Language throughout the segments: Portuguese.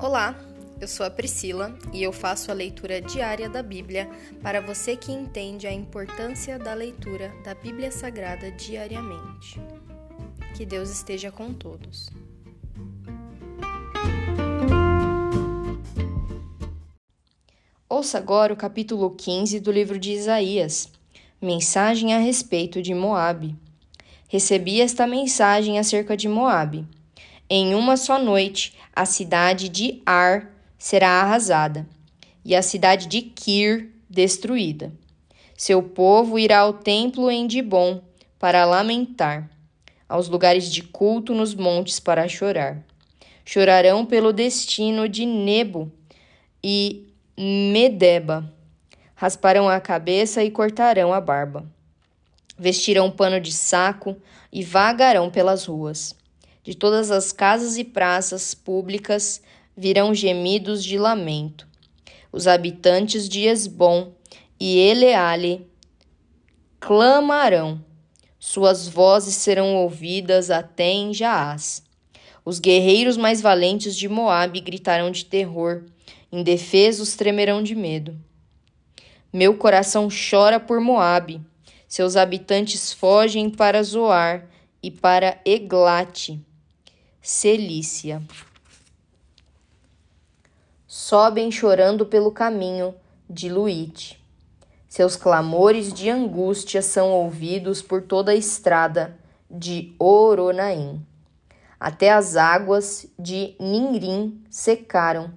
Olá, eu sou a Priscila e eu faço a leitura diária da Bíblia para você que entende a importância da leitura da Bíblia Sagrada diariamente. Que Deus esteja com todos. Ouça agora o capítulo 15 do livro de Isaías. Mensagem a respeito de Moabe. Recebi esta mensagem acerca de Moabe. Em uma só noite, a cidade de Ar será arrasada, e a cidade de Kir destruída. Seu povo irá ao templo em Dibon para lamentar, aos lugares de culto nos montes para chorar. Chorarão pelo destino de Nebo e Medeba. Rasparão a cabeça e cortarão a barba. Vestirão pano de saco e vagarão pelas ruas. De todas as casas e praças públicas virão gemidos de lamento. Os habitantes de Esbom e Eleale clamarão. Suas vozes serão ouvidas até em Jaás. Os guerreiros mais valentes de Moabe gritarão de terror, indefesos tremerão de medo. Meu coração chora por Moabe. Seus habitantes fogem para Zoar e para Eglate. Celícia. Sobem chorando pelo caminho de Luite. Seus clamores de angústia são ouvidos por toda a estrada de Oronaim. Até as águas de Ninrim secaram,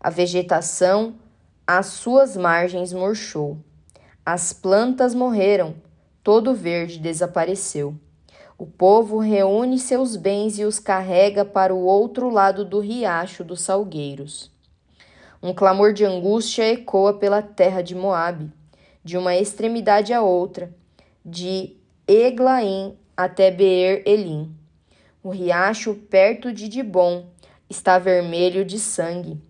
a vegetação às suas margens murchou. As plantas morreram, todo o verde desapareceu. O povo reúne seus bens e os carrega para o outro lado do riacho dos salgueiros. Um clamor de angústia ecoa pela terra de Moabe, de uma extremidade à outra, de Eglaim até Beer Elim. O riacho perto de Dibon está vermelho de sangue,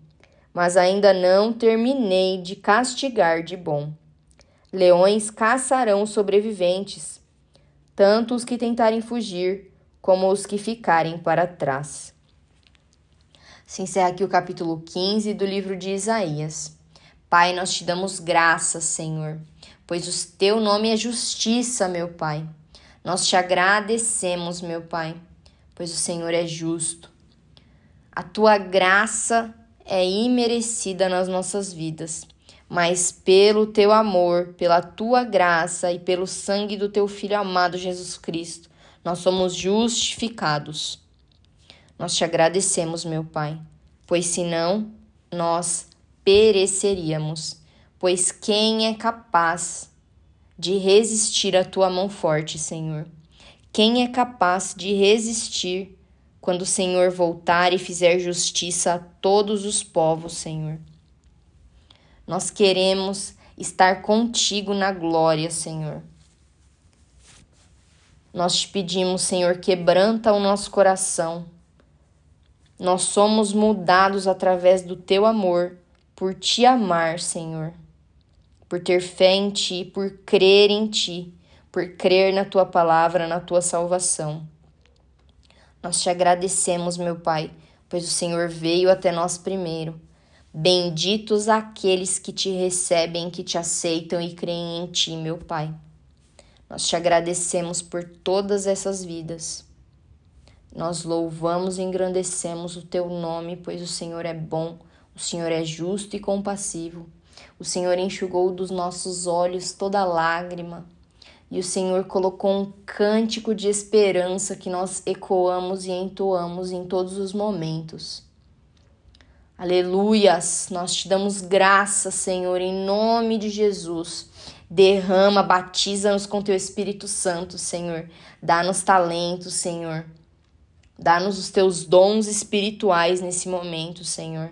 mas ainda não terminei de castigar Dibon. Leões caçarão sobreviventes tanto os que tentarem fugir como os que ficarem para trás. Se encerra aqui o capítulo 15 do livro de Isaías. Pai, nós te damos graças, Senhor, pois o teu nome é justiça, meu Pai. Nós te agradecemos, meu Pai, pois o Senhor é justo. A tua graça é imerecida nas nossas vidas mas pelo teu amor, pela tua graça e pelo sangue do teu Filho amado Jesus Cristo, nós somos justificados. Nós te agradecemos, meu Pai, pois senão nós pereceríamos. Pois quem é capaz de resistir à tua mão forte, Senhor? Quem é capaz de resistir quando o Senhor voltar e fizer justiça a todos os povos, Senhor? Nós queremos estar contigo na glória, Senhor. Nós te pedimos, Senhor, quebranta o nosso coração. Nós somos mudados através do teu amor, por te amar, Senhor, por ter fé em ti, por crer em ti, por crer na tua palavra, na tua salvação. Nós te agradecemos, meu Pai, pois o Senhor veio até nós primeiro Benditos aqueles que te recebem, que te aceitam e creem em ti, meu Pai. Nós te agradecemos por todas essas vidas. Nós louvamos e engrandecemos o teu nome, pois o Senhor é bom, o Senhor é justo e compassivo. O Senhor enxugou dos nossos olhos toda lágrima. E o Senhor colocou um cântico de esperança que nós ecoamos e entoamos em todos os momentos. Aleluias! Nós te damos graça, Senhor, em nome de Jesus. Derrama, batiza-nos com teu Espírito Santo, Senhor. Dá-nos talentos, Senhor. Dá-nos os teus dons espirituais nesse momento, Senhor.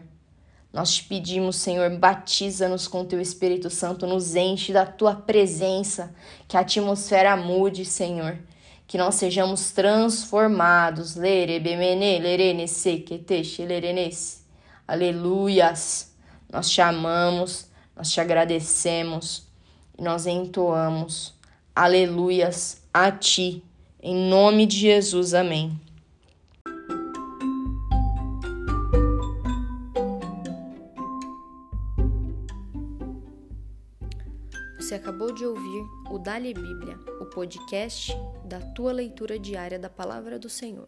Nós te pedimos, Senhor, batiza-nos com teu Espírito Santo, nos enche da tua presença, que a atmosfera mude, Senhor. Que nós sejamos transformados. Lere, bemene, lerene, sequete, xelerenes. Aleluias! Nós te amamos, nós te agradecemos e nós entoamos. Aleluias a ti, em nome de Jesus, amém. Você acabou de ouvir o Dali Bíblia, o podcast da tua leitura diária da palavra do Senhor.